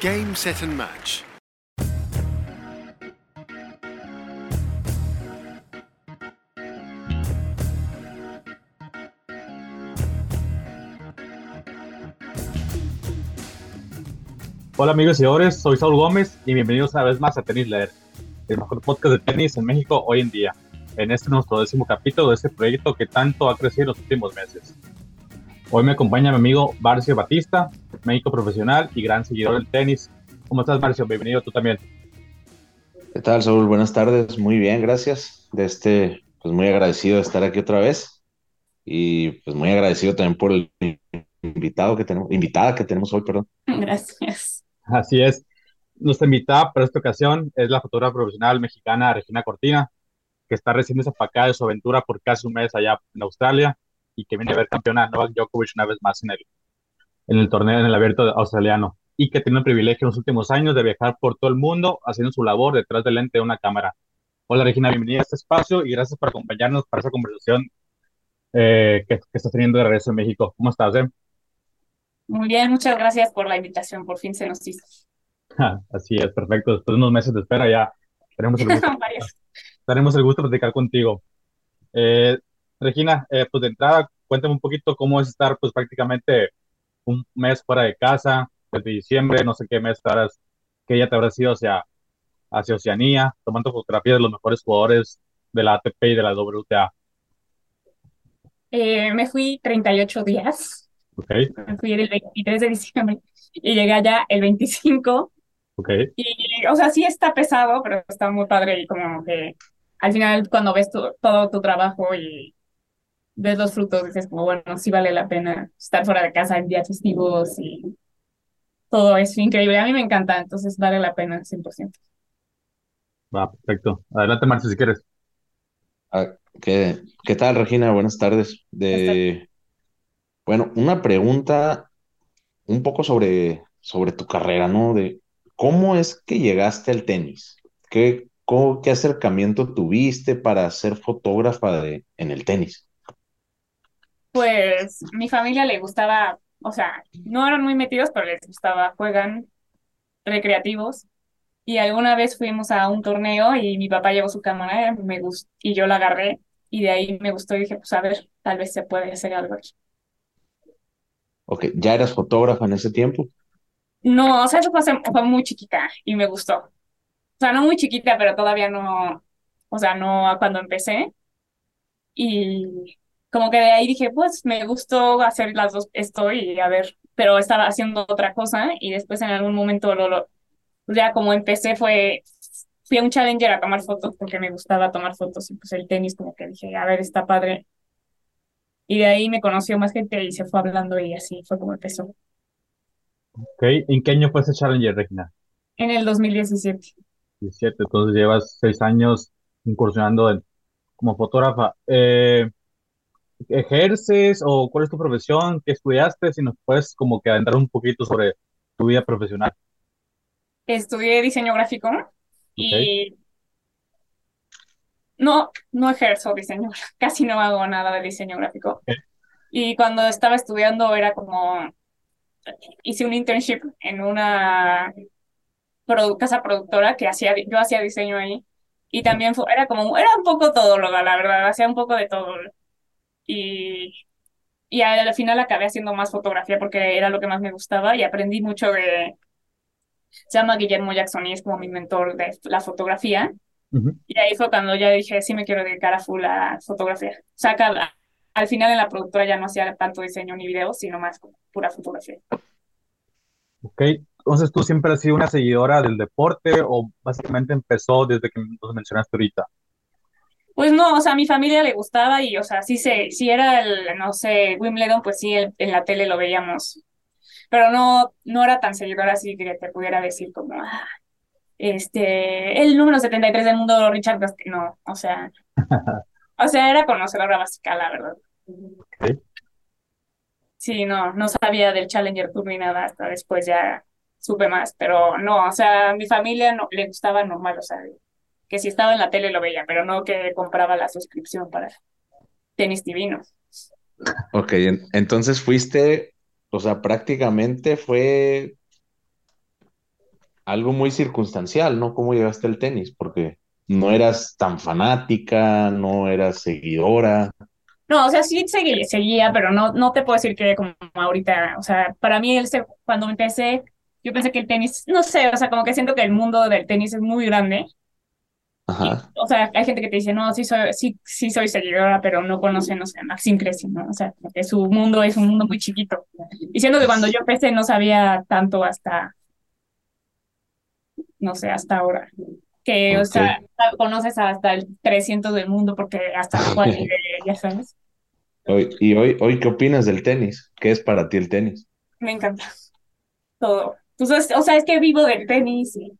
Game, set and match. Hola amigos y seguidores, soy Saúl Gómez y bienvenidos una vez más a Tenis Leer, el mejor podcast de tenis en México hoy en día. En este nuestro décimo capítulo de este proyecto que tanto ha crecido en los últimos meses. Hoy me acompaña mi amigo Marcio Batista, médico profesional y gran seguidor del tenis. ¿Cómo estás Marcio? Bienvenido tú también. ¿Qué tal, Saúl? Buenas tardes. Muy bien, gracias. De este, pues muy agradecido de estar aquí otra vez y pues muy agradecido también por el invitado que tenemos, invitada que tenemos hoy, perdón. Gracias. Así es. Nuestra invitada para esta ocasión es la fotógrafa profesional mexicana Regina Cortina, que está recién desapacada de su aventura por casi un mes allá en Australia y que viene a ver campeona Novak Djokovic una vez más en el, en el torneo, en el abierto australiano, y que tiene el privilegio en los últimos años de viajar por todo el mundo haciendo su labor detrás del lente de una cámara. Hola Regina, bienvenida a este espacio y gracias por acompañarnos para esa conversación eh, que, que, estás teniendo de regreso en México. ¿Cómo estás? Eh? Muy bien, muchas gracias por la invitación, por fin se nos hizo. Así es, perfecto. Después de unos meses de espera ya tenemos el gusto, tenemos el gusto de platicar contigo. Eh, Regina, eh, pues de entrada, cuéntame un poquito cómo es estar pues prácticamente un mes fuera de casa, desde diciembre, no sé qué mes estarás, que ya te habrás ido hacia, hacia Oceanía, tomando fotografías de los mejores jugadores de la ATP y de la WTA. Eh, me fui 38 días. Okay. Me fui el 23 de diciembre y llegué allá el 25. Okay. Y, o sea, sí está pesado, pero está muy padre y como que al final cuando ves tu, todo tu trabajo y ves los frutos, dices como, bueno, sí vale la pena estar fuera de casa en días festivos y todo es increíble. A mí me encanta, entonces vale la pena 100%. Va, perfecto. Adelante, Marcio, si quieres. Ah, ¿qué, ¿Qué tal, Regina? Buenas tardes. De... Bueno, una pregunta un poco sobre, sobre tu carrera, ¿no? De cómo es que llegaste al tenis. ¿Qué, cómo, qué acercamiento tuviste para ser fotógrafa de, en el tenis? Pues mi familia le gustaba, o sea, no eran muy metidos, pero les gustaba, juegan recreativos. Y alguna vez fuimos a un torneo y mi papá llevó su cámara me gustó, y yo la agarré y de ahí me gustó y dije, pues a ver, tal vez se puede hacer algo aquí. Ok, ¿ya eras fotógrafa en ese tiempo? No, o sea, eso fue, fue muy chiquita y me gustó. O sea, no muy chiquita, pero todavía no, o sea, no cuando empecé. Y como que de ahí dije, pues me gustó hacer las dos, esto y a ver, pero estaba haciendo otra cosa y después en algún momento lo, lo ya como empecé fue, fui a un challenger a tomar fotos porque me gustaba tomar fotos y pues el tenis como que dije, a ver, está padre. Y de ahí me conoció más gente y se fue hablando y así fue como empezó. Ok, ¿en qué año fue ese Challenger, Regina? En el 2017. 17, entonces llevas seis años incursionando en, como fotógrafa. Eh, ¿Ejerces o cuál es tu profesión? ¿Qué estudiaste? Si nos puedes como que adentrar un poquito sobre tu vida profesional. Estudié diseño gráfico y no, no ejerzo diseño, casi no hago nada de diseño gráfico. Okay. Y cuando estaba estudiando era como, hice un internship en una produ casa productora que hacía, yo hacía diseño ahí. Y también fue, era como, era un poco todo, la verdad, hacía un poco de todo. Y, y al final acabé haciendo más fotografía porque era lo que más me gustaba y aprendí mucho de, se llama Guillermo Jackson y es como mi mentor de la fotografía. Uh -huh. Y ahí fue cuando ya dije, sí me quiero dedicar a full a fotografía. O sea, que al, al final en la productora ya no hacía tanto diseño ni videos, sino más pura fotografía. Ok, entonces tú siempre has sido una seguidora del deporte o básicamente empezó desde que nos mencionaste ahorita. Pues no, o sea, a mi familia le gustaba y, o sea, sí se, si era el, no sé, Wimbledon, pues sí, el, en la tele lo veíamos. Pero no, no era tan seguidora así que te pudiera decir como, ah, este, el número 73 del mundo, Richard no, o sea, o sea, era conocedora básica, la verdad. Okay. Sí, no, no sabía del Challenger Tour ni nada, hasta después ya supe más, pero no, o sea, a mi familia no, le gustaba normal, o sea, que si estaba en la tele lo veía, pero no que compraba la suscripción para tenis divino. Ok, entonces fuiste, o sea, prácticamente fue algo muy circunstancial, ¿no? ¿Cómo llegaste al tenis? Porque no eras tan fanática, no eras seguidora. No, o sea, sí seguía, seguía, pero no, no te puedo decir que como ahorita, o sea, para mí el, cuando empecé, yo pensé que el tenis, no sé, o sea, como que siento que el mundo del tenis es muy grande. Ajá. o sea, hay gente que te dice, no, sí soy, sí, sí soy seguidora, pero no conocen, no sé, Maxim Cressy, ¿no? O sea, que su mundo es un mundo muy chiquito. Y siento que cuando yo empecé no sabía tanto hasta, no sé, hasta ahora. Que, o sea, conoces hasta el 300 del mundo porque hasta cuál ya sabes. Hoy, y hoy, hoy, ¿qué opinas del tenis? ¿Qué es para ti el tenis? Me encanta. Todo. Entonces, o sea, es que vivo del tenis y, o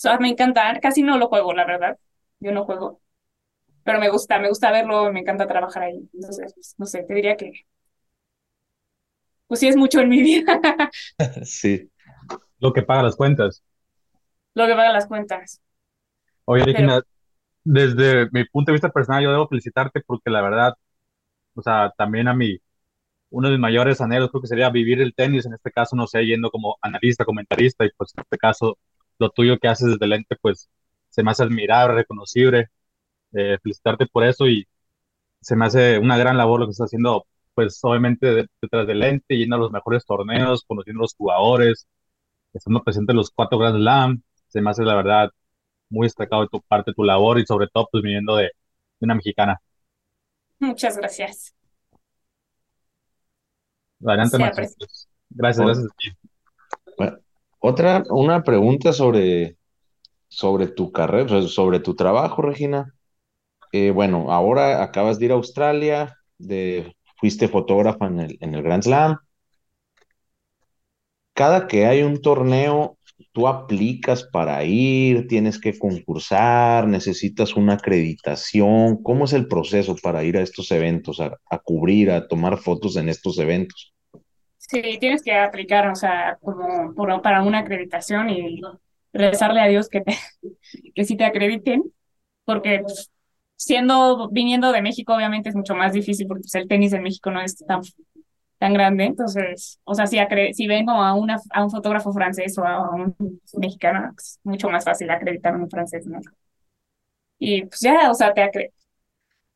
sea, me encanta. Casi no lo juego, la verdad. Yo no juego. Pero me gusta, me gusta verlo, me encanta trabajar ahí. Entonces, pues, no sé, te diría que, pues sí es mucho en mi vida. sí. Lo que paga las cuentas lo que paga las cuentas. Oye, Regina, desde mi punto de vista personal, yo debo felicitarte porque la verdad, o sea, también a mí, uno de mis mayores anhelos creo que sería vivir el tenis, en este caso, no sé, yendo como analista, comentarista, y pues en este caso, lo tuyo que haces desde el ente, pues se me hace admirable, reconocible. Eh, felicitarte por eso y se me hace una gran labor lo que estás haciendo, pues obviamente detrás del ente, yendo a los mejores torneos, conociendo a los jugadores, estando presente en los cuatro Grand Slam, se me hace la verdad muy destacado de tu parte, tu labor y sobre todo pues viniendo de, una mexicana. Muchas gracias. Adelante, Gracias, gracias. Otra, una pregunta sobre, sobre tu carrera, sobre tu trabajo, Regina. Eh, bueno, ahora acabas de ir a Australia, de, fuiste fotógrafa en el, en el Grand Slam. Cada que hay un torneo, tú aplicas para ir, tienes que concursar, necesitas una acreditación. ¿Cómo es el proceso para ir a estos eventos, a, cubrir, a tomar fotos en estos eventos? Sí, tienes que aplicar, o sea, como para una acreditación y rezarle a Dios que, te, que sí te acrediten, porque pues, siendo, viniendo de México, obviamente es mucho más difícil porque pues, el tenis en México no es tan tan grande, entonces, o sea, si, si vengo a, una, a un fotógrafo francés o a un mexicano, es mucho más fácil acreditar un francés, ¿no? Y pues ya, o sea, te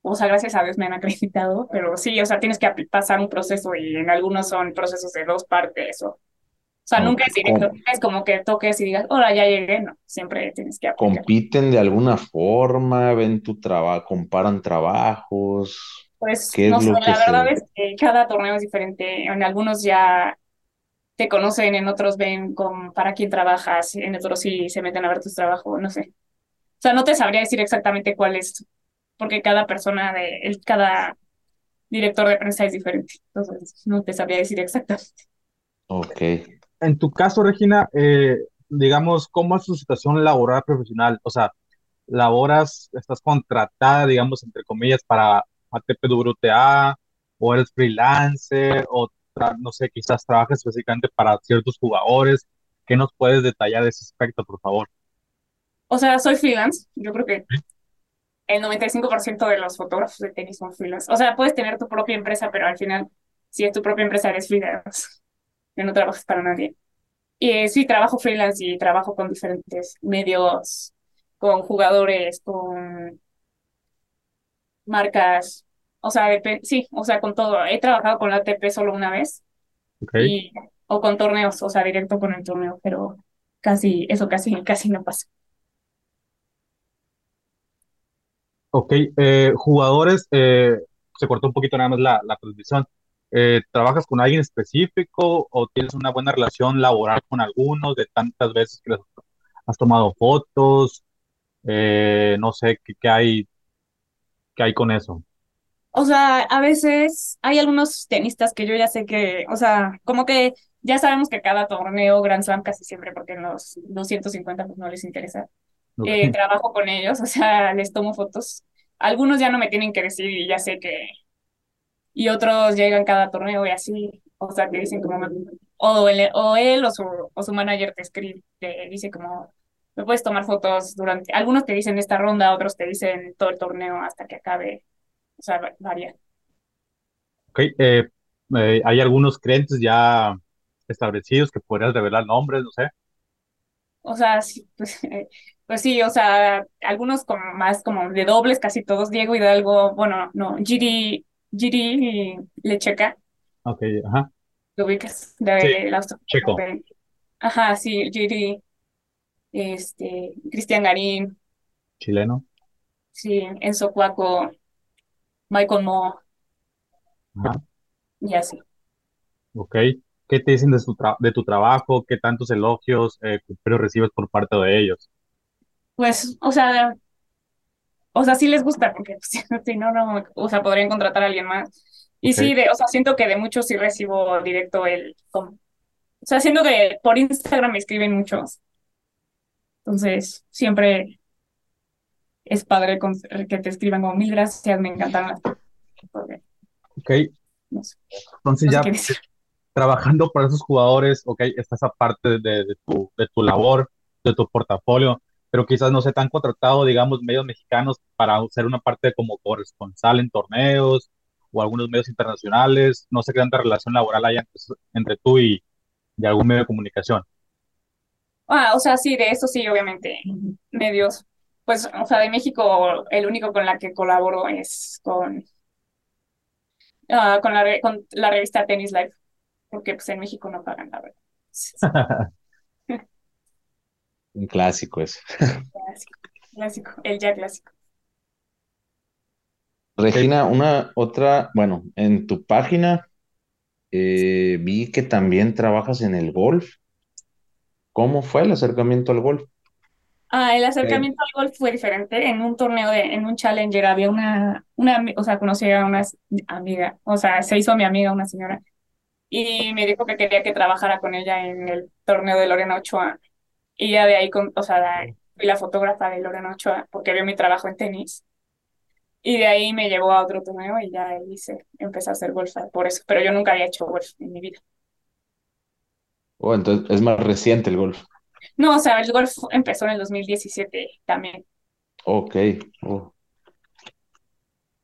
o sea, gracias a Dios me han acreditado, pero sí, o sea, tienes que pasar un proceso y en algunos son procesos de dos partes o, o sea, nunca es directo, es como que toques y digas, hola, ya llegué, no, siempre tienes que aplicar. ¿Compiten de alguna forma? ¿Ven tu trabajo? ¿Comparan trabajos? Pues no sé, la verdad es que cada torneo es diferente. En algunos ya te conocen, en otros ven con para quién trabajas, en otros sí se meten a ver tus trabajos, no sé. O sea, no te sabría decir exactamente cuál es, porque cada persona, de el, cada director de prensa es diferente. Entonces, no te sabría decir exactamente. Ok. En tu caso, Regina, eh, digamos, ¿cómo es tu situación laboral profesional? O sea, laboras, estás contratada, digamos, entre comillas, para ATP o eres freelancer o no sé, quizás trabajas específicamente para ciertos jugadores. ¿Qué nos puedes detallar de ese aspecto, por favor? O sea, soy freelance. Yo creo que el 95% de los fotógrafos de tenis son freelance. O sea, puedes tener tu propia empresa, pero al final, si es tu propia empresa, eres freelance. Que no trabajas para nadie. Y sí, trabajo freelance y trabajo con diferentes medios, con jugadores, con marcas, o sea, sí, o sea, con todo. He trabajado con la ATP solo una vez. Y, o con torneos, o sea, directo con el torneo, pero casi, eso casi, casi no pasa. Ok, eh, jugadores, eh, se cortó un poquito nada más la, la transmisión. Eh, ¿trabajas con alguien específico o tienes una buena relación laboral con algunos de tantas veces que has tomado fotos? no sé, ¿qué, qué hay ¿Qué hay con eso? O sea, a veces hay algunos tenistas que yo ya sé que, o sea, como que ya sabemos que cada torneo Grand Slam casi siempre, porque en los 250 pues no les interesa, eh, trabajo con ellos, o sea, les tomo fotos. Algunos ya no me tienen que decir y ya sé que... Y otros llegan cada torneo y así, o sea, que dicen como... O él o, él, o, su, o su manager te escribe, te dice como, me puedes tomar fotos durante, algunos te dicen esta ronda, otros te dicen todo el torneo hasta que acabe, o sea, varía. Ok, eh, eh, hay algunos clientes ya establecidos que podrías revelar nombres, no sé. O sea, sí, pues, pues sí, o sea, algunos como más como de dobles, casi todos, Diego Hidalgo, bueno, no, Giri, Giri Lecheca, Ok, ajá. lo ubicas, Sí, de la Austro- Checo, de- Ajá, sí, Giri, este, Cristian Garín, chileno. sí, Enzo Cuaco, Michael Mo, Ajá. y así. Ok. ¿Qué te dicen de, su tra- de tu trabajo? ¿Qué tantos elogios, eh, pero recibes por parte de ellos? Pues, o sea, o sea, sí les gusta, porque pues, si no, no, o sea, podrían contratar a alguien más. Y sí, de, o sea, siento que de muchos sí recibo directo el, como- o sea, siento que por Instagram me escriben muchos, entonces siempre es padre con- que te escriban como mil gracias, me encantan las, porque, Ok. no sé, Entonces no sé ya trabajando para esos jugadores, ok, está esa parte de, de tu, de tu labor, de tu portafolio, pero quizás no sea tan contratado, digamos, medios mexicanos para ser una parte como corresponsal en torneos o algunos medios internacionales. No sé qué tanta relación laboral hay entre, entre tú y, y algún medio de comunicación. Ah, o sea, sí, de eso sí, obviamente, medios. Pues, o sea, de México, el único con la que colaboro es con, ah, con la, re- con la revista Tennis Life, porque pues en México no pagan, la verdad. Un clásico ese. Clásico, clásico, el ya clásico. Regina, una otra, bueno, en tu página eh, vi que también trabajas en el golf. ¿Cómo fue el acercamiento al golf? Ah, el acercamiento al golf fue diferente. En un torneo, de, en un challenger, había una, una, o sea, conocí a una amiga, o sea, se hizo mi amiga, una señora, y me dijo que quería que trabajara con ella en el torneo de Lorena Ochoa. Y ya de ahí, con, o sea, de- fui la fotógrafa de Lorena Ochoa, porque vio mi trabajo en tenis. Y de ahí me llevó a otro torneo y ya ahí hice, empecé a hacer golf por eso. Pero yo nunca había hecho golf en mi vida. Oh, entonces es más reciente el golf. No, o sea, el golf empezó en el 2017 también. Ok. Oh.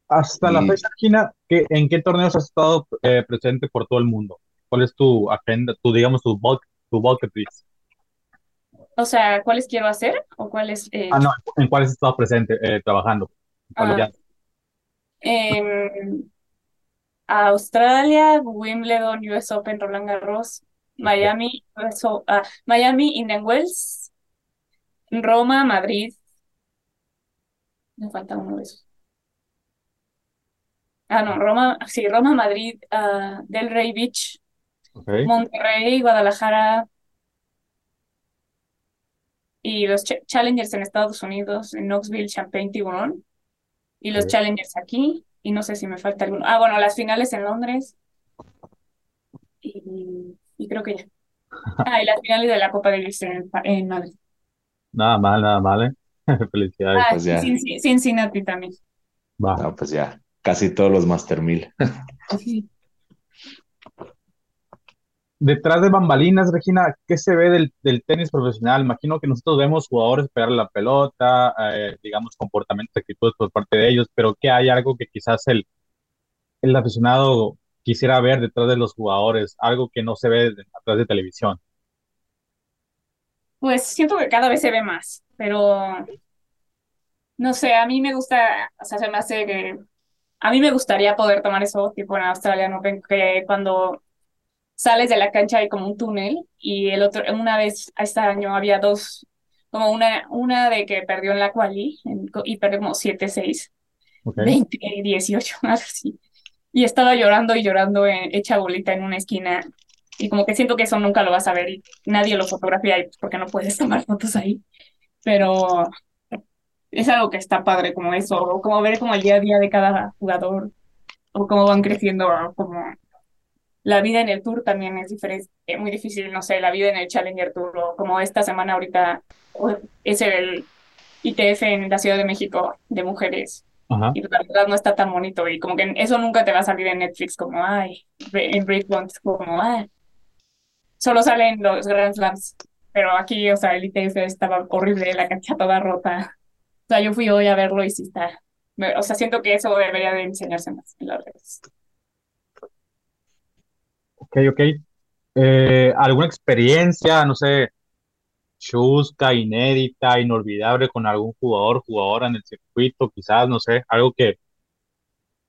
Hasta la fecha, Gina, ¿qué- ¿en qué torneos has estado eh, presente por todo el mundo? ¿Cuál es tu agenda, tu, digamos, tu bulk, tu bucket list? O sea, ¿cuáles quiero hacer o cuáles he Ah, no? ¿en cuáles estado presente, eh, trabajando? ¿En cuáles Ah, em, Australia, Wimbledon, US Open, Roland Garros, Miami, US O- ah, Miami, Indian Wells, Roma, Madrid. Me falta uno de esos. Ah, no, Roma, sí, Roma, Madrid, ah, Delray Beach, ok, Monterrey, Guadalajara y los ch- Challengers en Estados Unidos, en Knoxville, Champaign, Tiburón y los. Challengers aquí. Y no sé si me falta alguno. Ah, bueno, las finales en Londres y, y creo que ya. Ah, y las finales de la Copa Davis en, en Madrid. Nada mal, nada mal, ¿eh? Felicidades. Ah, pues ya, Cin- Cincinnati también. Va. no, pues ya, casi todos los Master 1000. Sí. Detrás de bambalinas, Regina, ¿qué se ve del, del tenis profesional? Imagino que nosotros vemos jugadores pegar la pelota, eh, digamos, comportamientos, actitudes por parte de ellos, pero ¿qué hay algo que quizás el, el aficionado quisiera ver detrás de los jugadores? Algo que no se ve atrás de televisión. Pues siento que cada vez se ve más, pero no sé, a mí me gusta, o sea, se me hace que a mí me gustaría poder tomar eso, tipo en Australia, ¿no? Que cuando sales de la cancha hay como un túnel y el otro, una vez, este año había dos, como una, una de que perdió en la quali en- y perdió como 7-6, ¿Ok? 20, 18, algo así. Y estaba llorando y llorando eh, hecha bolita en una esquina. Y como que siento que eso nunca lo vas a ver y nadie lo fotografía porque no puedes tomar fotos ahí. Pero es algo que está padre como eso, o como ver como el día a día de cada jugador, o cómo van creciendo, o como la vida en el tour también es diferente, es muy difícil, no sé, la vida en el Challenger Tour, o como esta semana ahorita es el ITF en la Ciudad de México de mujeres. Ajá. Y la verdad no está tan bonito y como que eso nunca te va a salir en Netflix como, ay, en Breakpoint, como, ay, solo salen los Grand Slams. Pero aquí, o sea, el ITF estaba horrible, la cancha toda rota. O sea, yo fui hoy a verlo y sí está. O sea, siento que eso debería de enseñarse más en las redes. Ok, ok. Eh, ¿alguna experiencia, no sé, chusca, inédita, inolvidable con algún jugador, jugadora en el circuito, quizás, no sé, algo que,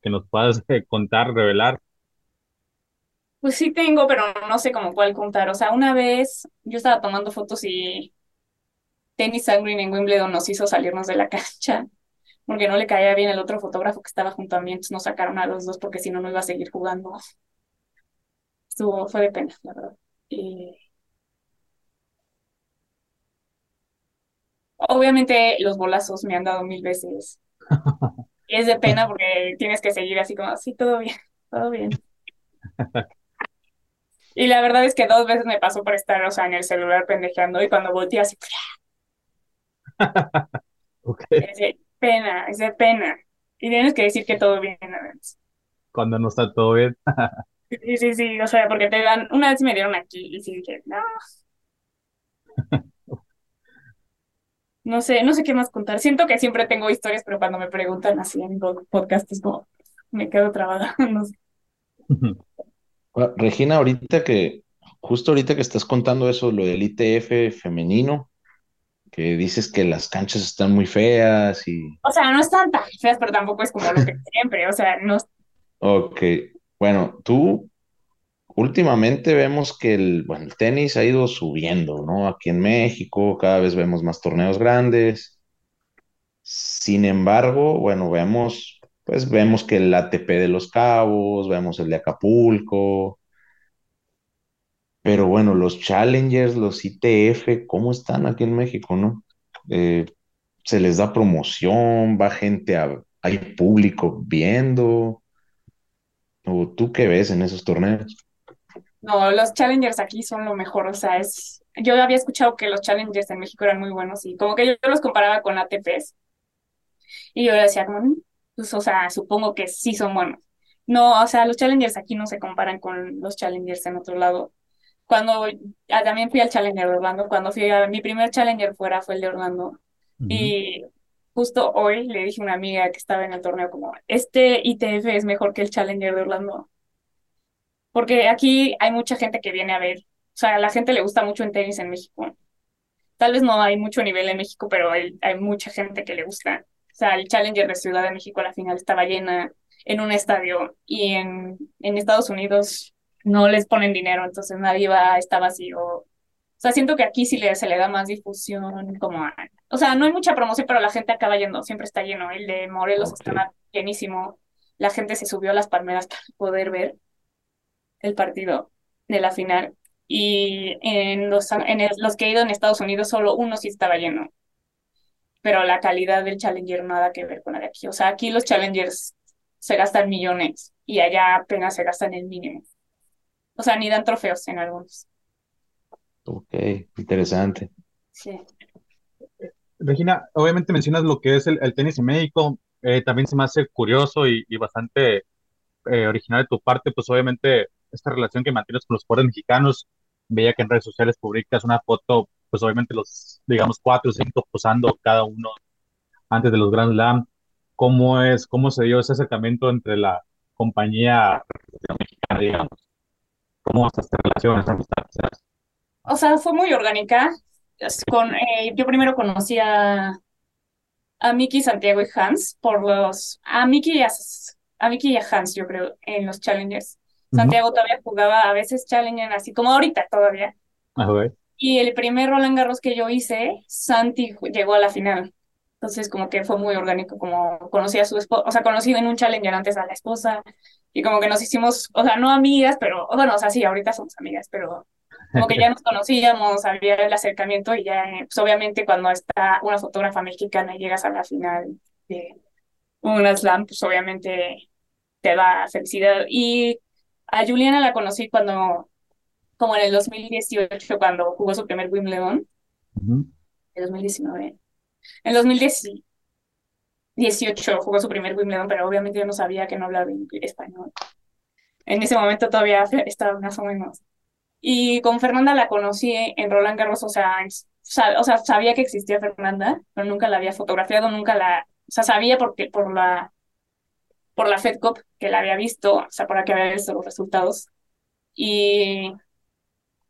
que nos puedas eh, contar, revelar. Pues sí tengo, pero no sé cómo cuál contar. O sea, una vez yo estaba tomando fotos y Tennis Sangrin en Wimbledon nos hizo salirnos de la cancha porque no le caía bien el otro fotógrafo que estaba junto a mí, entonces nos sacaron a los dos porque si no, no iba a seguir jugando. Estuvo, fue de pena, la verdad. Y obviamente los bolazos me han dado mil veces. Y es de pena porque tienes que seguir así como, sí, todo bien, todo bien. Y la verdad es que dos veces me pasó por estar, o sea, en el celular pendejeando y cuando volteé así, Okay. es de pena, es de pena. Y tienes que decir que todo bien, además. Cuando no está todo bien. Sí, sí, sí, o sea, porque te dan, una vez me dieron aquí y sí dije, no. No sé, no sé qué más contar. Siento que siempre tengo historias, pero cuando me preguntan así en pod- podcast es como, me quedo trabada, no sé. Bueno, Regina, ahorita que, justo ahorita que estás contando eso, lo del ITF femenino, que dices que las canchas están muy feas y... O sea, no están tan feas, pero tampoco es como lo que siempre, o sea, no, Ok, bueno, tú últimamente vemos que el, bueno, el tenis ha ido subiendo, ¿no? Aquí en México cada vez vemos más torneos grandes. Sin embargo, bueno, vemos, pues vemos que el ATP de Los Cabos, vemos el de Acapulco, pero bueno, los Challengers, los ITF, ¿cómo están aquí en México, no? Eh, se les da promoción, va gente a, hay público viendo, o tú qué ves en esos torneos? no, los challengers aquí son lo mejor, o sea, es, yo había escuchado que los challengers en México eran muy buenos y como que yo, los comparaba con ATPs y yo decía como, "Mm, pues, o sea, supongo que sí son buenos. No, o sea, los challengers aquí no se comparan con los challengers en otro lado. Cuando ah, también fui al Challenger de Orlando, cuando fui a mi primer Challenger fuera fue el de Orlando. Y justo hoy le dije a una amiga que estaba en el torneo como, este ITF es mejor que el Challenger de Orlando. Porque aquí hay mucha gente que viene a ver. O sea, la gente le gusta mucho en tenis en México. Tal vez no hay mucho nivel en México, pero hay, hay mucha gente que le gusta. O sea, el Challenger de Ciudad de México a la final estaba llena en un estadio y en, en Estados Unidos no les ponen dinero, entonces nadie va, está vacío. O sea, siento que aquí sí le, se le da más difusión, como a- o sea, no hay mucha promoción, pero la gente acaba yendo, siempre está lleno. El de Morelos Ok. estaba llenísimo. La gente se subió a las palmeras para poder ver el partido de la final. Y en los, en el- los que he ido en Estados Unidos, solo uno sí estaba lleno. Pero la calidad del Challenger nada que ver con la de aquí. O sea, aquí los Challengers se gastan millones y allá apenas se gastan el mínimo. O sea, ni dan trofeos en algunos. Ok, interesante. Sí. Regina, obviamente mencionas lo que es el, el tenis en México, eh, también se me hace curioso y, y bastante eh, original de tu parte, pues obviamente esta relación que mantienes con los jugadores mexicanos, veía que en redes sociales publicas una foto, pues obviamente los, digamos, cuatro o cinco posando cada uno antes de los Grand Slam, ¿cómo es, cómo se dio ese acercamiento entre la compañía mexicana, digamos? ¿Cómo es esta relación, esta amistad? quizás? O sea, fue muy orgánica. Con, eh, yo primero conocí a, a Miki, Santiago y Hans por los... A Miki y a, a Miki y a Hans, yo creo, en los Challengers. Santiago todavía jugaba a veces Challenger, así como ahorita todavía. Ah, ok. Y el primer Roland Garros que yo hice, Santi llegó a la final. Entonces, como que fue muy orgánico, como conocí a su esposa, o sea, conocí en un Challenger antes a la esposa, y como que nos hicimos, o sea, no amigas, pero, bueno, o sea, sí, ahorita somos amigas, pero como que ya nos conocíamos, había el acercamiento, y ya, pues obviamente cuando está una fotógrafa mexicana y llegas a la final de un slam, pues obviamente te da felicidad. Y a Juliana la conocí cuando, como en el 2018, cuando jugó su primer Wimbledon, Ujú. en 2019. En 2018 jugó su primer Wimbledon, pero obviamente yo no sabía que no hablaba español. En ese momento todavía estaba más o menos. Y con Fernanda la conocí en Roland Garros, o sea, o sea, sabía que existía Fernanda, pero nunca la había fotografiado, nunca la, o sea, sabía porque por la por la Fed Cup que la había visto, o sea, por la que había visto los resultados. Y,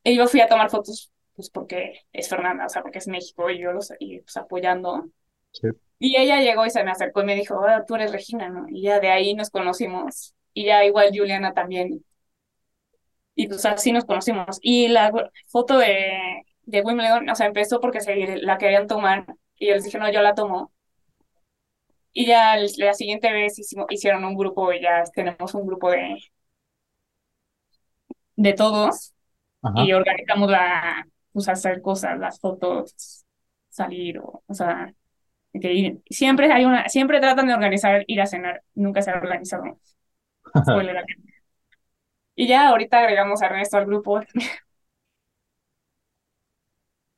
y yo fui a tomar fotos pues porque es Fernanda, o sea, porque es México y yo los y, pues, apoyando. Sí. Y ella llegó y se me acercó y me dijo, ah, tú eres Regina, ¿no? Y ya de ahí nos conocimos. Y ya igual Juliana también. Y pues así nos conocimos. Y la foto de, de Wimbledon, o sea, empezó porque se la querían tomar y yo les dije, no, yo la tomo. Y ya la siguiente vez hicimos, hicieron un grupo y ya tenemos un grupo de, de todos Ajá. y organizamos la, pues hacer cosas, las fotos, salir, o, o sea, que ir- siempre hay una, siempre tratan de organizar ir a cenar, nunca se ha organizado. Y ya ahorita agregamos a Ernesto al grupo,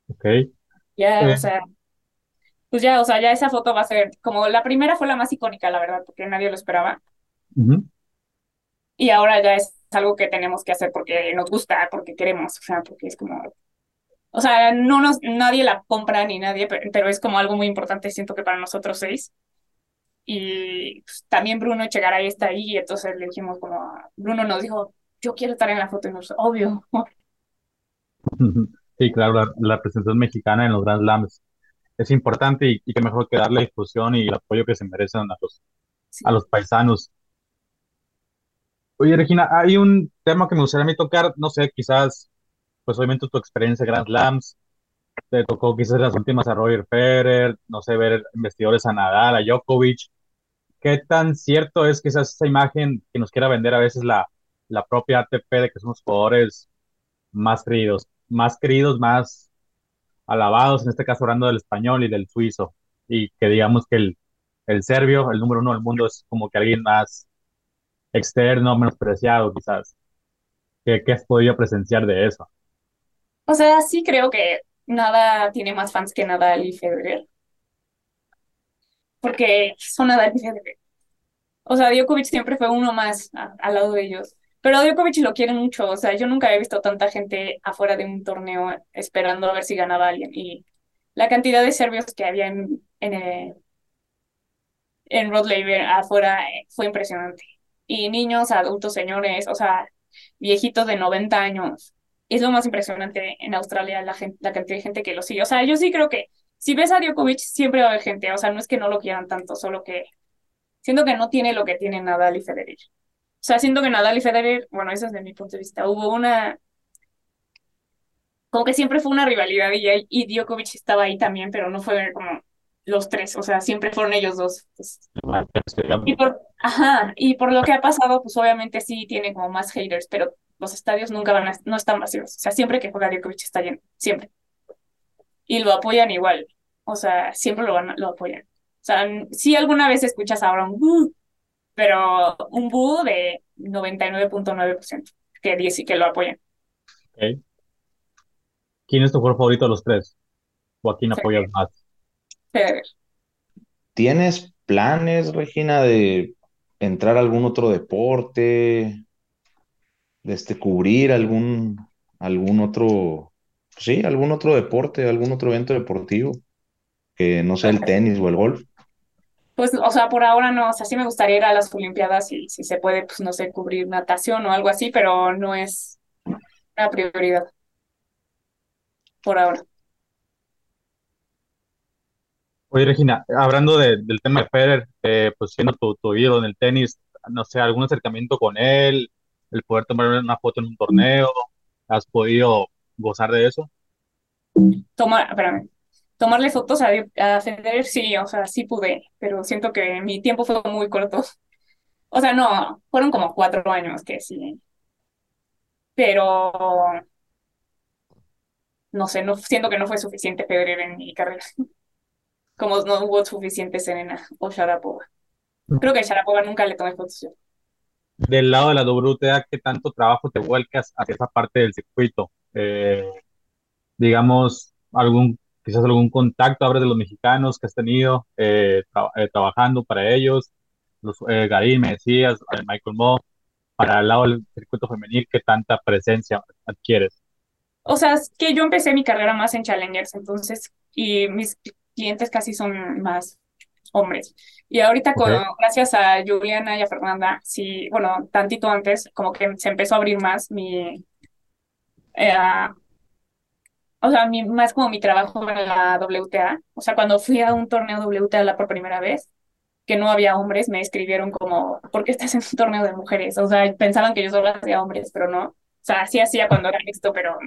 Ok. ya, Eh, o sea, pues ya, o sea, ya esa foto va a ser, como la primera fue la más icónica, la verdad, porque nadie lo esperaba. ujú. Y ahora ya es algo que tenemos que hacer porque nos gusta, porque queremos, o sea, porque es como, o sea, no nos, nadie la compra ni nadie, pe- pero, es como algo muy importante, siento que para nosotros seis. Y pues, también Bruno Echegaray está ahí, y entonces le dijimos como, Bruno nos dijo, yo quiero estar en la foto, obvio. Sí, claro, la, la presentación mexicana en los Grand Slams es importante y, y que mejor que darle difusión y el apoyo que se merecen a los, Sí. a los paisanos. Oye, Regina, hay un tema que me gustaría a mí tocar, no sé, quizás, pues obviamente tu experiencia en Grand Slams, te tocó quizás las últimas a Roger Federer, no sé, ver investigadores a Nadal, a Djokovic. ¿Qué tan cierto es quizás esa imagen que nos quiera vender a veces la, la propia ATP de que somos jugadores más queridos, más queridos, más alabados, en este caso hablando del español y del suizo, y que digamos que el, el serbio, el número uno del mundo, es como que alguien más externo, menospreciado quizás. ¿Qué, has podido presenciar de eso? O sea, sí creo que nada tiene más fans que Nadal y Federer, porque son Nadal y Federer. O sea, Djokovic siempre fue uno más al lado de ellos. Pero Djokovic lo quieren mucho. O sea, yo nunca he visto tanta gente afuera de un torneo esperando a ver si ganaba alguien. Y la cantidad de serbios que había en, en, eh, Rod Laver afuera eh, fue impresionante. Y niños, adultos, señores, o sea, viejitos de 90 años. Es lo más impresionante en Australia, la gente, la cantidad de gente que lo sigue. O sea, yo sí creo que si ves a Djokovic, siempre va a haber gente. O sea, no es que no lo quieran tanto, solo que siento que no tiene lo que tiene Nadal y Federer. O sea, siento que Nadal y Federer, bueno, eso es de mi punto de vista, hubo una, como que siempre fue una rivalidad y, y Djokovic estaba ahí también, pero no fue como los tres, o sea, siempre fueron ellos dos. Pues, y por, ajá, y por lo que ha pasado, pues obviamente sí tiene como más haters, pero los estadios nunca van a, no están vacíos. O sea, siempre que juega Djokovic está lleno, siempre. Y lo apoyan igual, o sea, siempre lo van, lo apoyan. O sea, sí alguna vez escuchas ahora un "Uh", pero un boo de 99.9% que dice que lo apoyan. ¿Quién es tu jugador favorito de los tres? ¿O a quién apoyas más? Federer. ¿Tienes planes, Regina, de entrar a algún otro deporte, de este, cubrir algún, algún otro, sí, algún otro deporte, algún otro evento deportivo, que no sea el tenis o el golf? Pues, o sea, por ahora no, o sea, sí me gustaría ir a las Olimpiadas y si se puede, pues no sé, cubrir natación o algo así, pero no es una prioridad por ahora. Oye, Regina, hablando de- del tema de Federer, eh, pues siendo tu, tu ídolo en el tenis, no sé, algún acercamiento con él, el poder tomar una foto en un torneo, ¿has podido gozar de eso? Tomar, espérame, tomarle fotos a, a Federer, sí, o sea, sí pude, pero siento que mi tiempo fue muy corto. O sea, no, fueron como cuatro años que sí, pero no sé, no siento que no fue suficiente Federer en mi carrera, como no hubo suficiente Serena o Sharapova. Creo que a Sharapova nunca le tomé fotos yo. Del lado de la WTA, ¿qué tanto trabajo te vuelcas hacia esa parte del circuito? Eh, digamos, algún, quizás algún contacto ahora de los mexicanos que has tenido eh, tra- eh, trabajando para ellos, los, eh, Garín, me decías, eh, Michael Mo, para el lado del circuito femenil, ¿qué tanta presencia adquieres? O sea, es que yo empecé mi carrera más en Challengers, entonces, y mis clientes casi son más hombres. Y ahorita, con, gracias a Juliana y a Fernanda, sí, bueno, tantito antes, como que se empezó a abrir más mi, eh, o sea, mi, más como mi trabajo en la WTA. O sea, cuando fui a un torneo WTA por primera vez, que no había hombres, me escribieron como, ¿por qué estás en un torneo de mujeres? O sea, pensaban que yo solo hacía hombres, pero no. O sea, sí hacía cuando era mixto, pero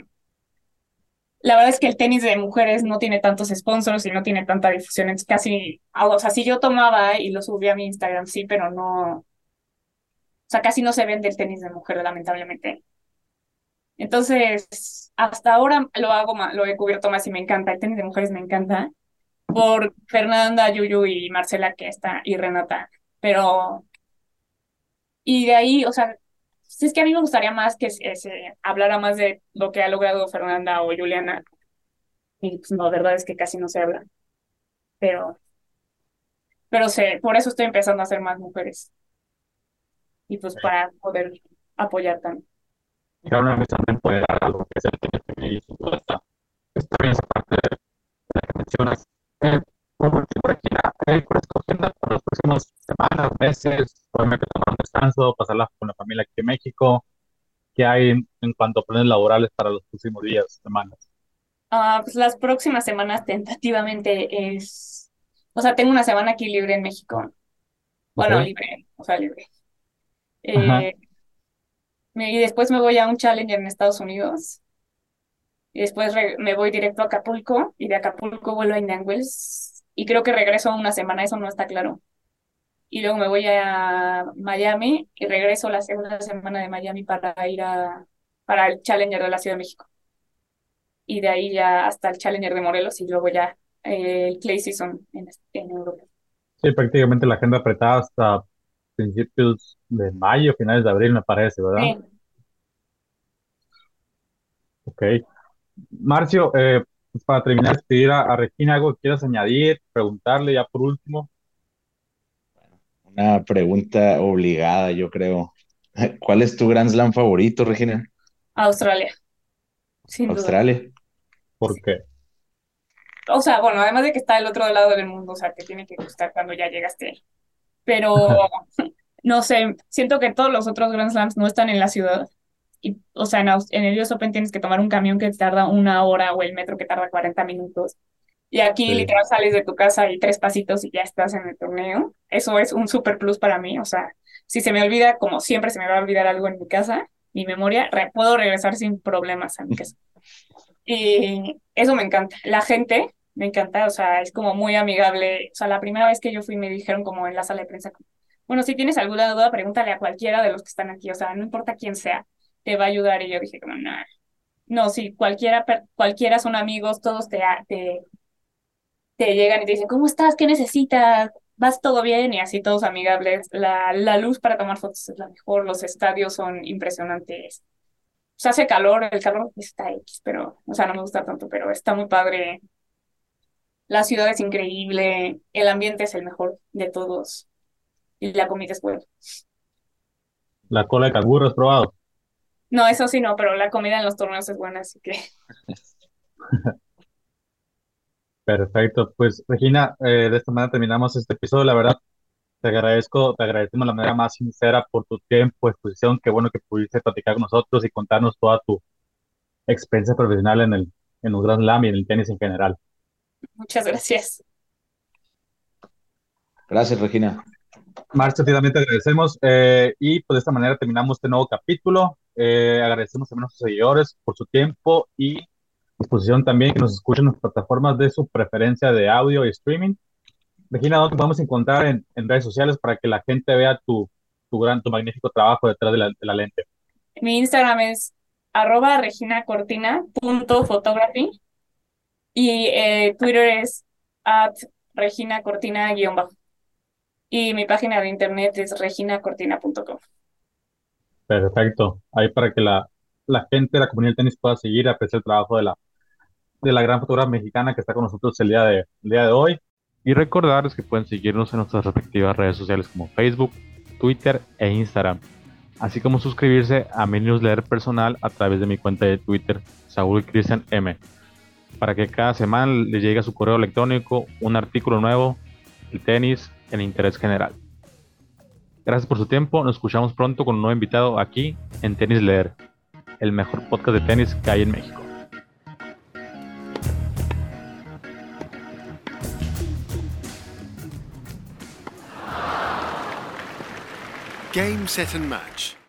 la verdad es que el tenis de mujeres no tiene tantos sponsors y no tiene tanta difusión. Es casi, o sea, si yo tomaba y lo subía a mi Instagram, sí, pero no. O sea, casi no se vende el tenis de mujer, lamentablemente. Entonces, hasta ahora lo hago más, lo he cubierto más y me encanta. El tenis de mujeres me encanta por Fernanda, Yuyu y Marcela que está y Renata. Pero, y de ahí, o sea, es que a mí me gustaría más que se, hablara más de lo que ha logrado Fernanda o Juliana. Y pues no, la verdad es que casi no se habla. Pero, pero sé, por eso estoy empezando a hacer más mujeres. Y pues para poder apoyar también. Y ahora me también empoderar a lo que es el tenis femenino. Está, está bien esa parte de la que mencionas. Eh, por último, Regina, eh, ¿cuál es tu agenda para las próximas semanas, meses? Obviamente tomar un descanso, pasarla con la familia aquí en México. ¿Qué hay en, en cuanto a planes laborales para los próximos días, semanas? Ah, pues las próximas semanas tentativamente es, o sea, tengo una semana aquí libre en México. Bueno, Ok. libre, o sea, libre. Eh, y después me voy a un challenger en Estados Unidos. Y después me voy directo a Acapulco y de Acapulco vuelvo a Indian Wells. Y creo que regreso una semana, eso no está claro. Y luego me voy a Miami y regreso la segunda semana de Miami para ir a, para el Challenger de la Ciudad de México. Y de ahí ya hasta el Challenger de Morelos y luego ya eh, el Clay Season en, en Europa. Sí, prácticamente la agenda apretada hasta principios de mayo, finales de abril, me parece, ¿verdad? Sí. Ok. Marcio, eh, pues para terminar, pedir a, a Regina algo que quieras añadir, preguntarle ya por último. Una pregunta obligada, yo creo. ¿Cuál es tu Grand Slam favorito, Regina? Australia, sin duda. Australia. ¿Por qué? O sea, bueno, además de que está del otro lado del mundo, o sea, que tiene que gustar cuando ya llegaste ahí. Pero, no sé, siento que todos los otros Grand Slams no están en la ciudad. Y, o sea, en, el US Open tienes que tomar un camión que tarda una hora o el metro que tarda 40 minutos. Y aquí Sí. literal sales de tu casa y tres pasitos y ya estás en el torneo. Eso es un super plus para mí. O sea, si se me olvida, como siempre se me va a olvidar algo en mi casa, mi memoria, re- puedo regresar sin problemas a mi casa. Y eso me encanta. La gente me encanta, o sea, es como muy amigable. O sea, la primera vez que yo fui me dijeron como en la sala de prensa, bueno, si tienes alguna duda, pregúntale a cualquiera de los que están aquí, o sea, no importa quién sea, te va a ayudar. Y yo dije como, no, no, si cualquiera, cualquiera son amigos, todos te, te, te llegan y te dicen, ¿cómo estás? ¿Qué necesitas? ¿Vas todo bien? Y así todos amigables. La, la luz para tomar fotos es la mejor, los estadios son impresionantes. O sea, hace calor, el calor está X, pero, o sea, no me gusta tanto, pero está muy padre. La ciudad es increíble, el ambiente es el mejor de todos y la comida es buena. La cola de canguro, ¿has probado? No, eso sí no, pero la comida en los torneos es buena, así que Perfecto. Pues, Regina, eh, de esta manera terminamos este episodio. La verdad, te agradezco, te agradecemos de la manera más sincera por tu tiempo, exposición. Qué bueno que pudiste platicar con nosotros y contarnos toda tu experiencia profesional en el, en los Grand Slam y en el tenis en general. Muchas gracias. Gracias, Regina. Marcio, a ti también te agradecemos. eh, y pues de esta manera terminamos este nuevo capítulo. Eh, agradecemos también a nuestros seguidores por su tiempo y disposición también que nos escuchen en las plataformas de su preferencia de audio y streaming. Regina, ¿dónde te podemos encontrar en, en redes sociales para que la gente vea tu, tu gran, tu magnífico trabajo detrás de la, de la lente? Mi Instagram es arroba reginacortina.photography y eh, Twitter es at reginacortina guion bajo. Y mi página de internet es reginacortina.com. Perfecto. Ahí para que la, la gente de la comunidad del tenis pueda seguir y apreciar el trabajo de la, de la gran fotógrafa mexicana que está con nosotros el día de, el día de hoy. Y recordarles que pueden seguirnos en nuestras respectivas redes sociales como Facebook, Twitter e Instagram, así como suscribirse a mi newsletter personal a través de mi cuenta de Twitter, Saúl Cristian M, para que cada semana le llegue a su correo electrónico un artículo nuevo, el tenis, en interés general. Gracias por su tiempo, nos escuchamos pronto con un nuevo invitado aquí en Tenis Leer, el mejor podcast de tenis que hay en México. Game, set and match.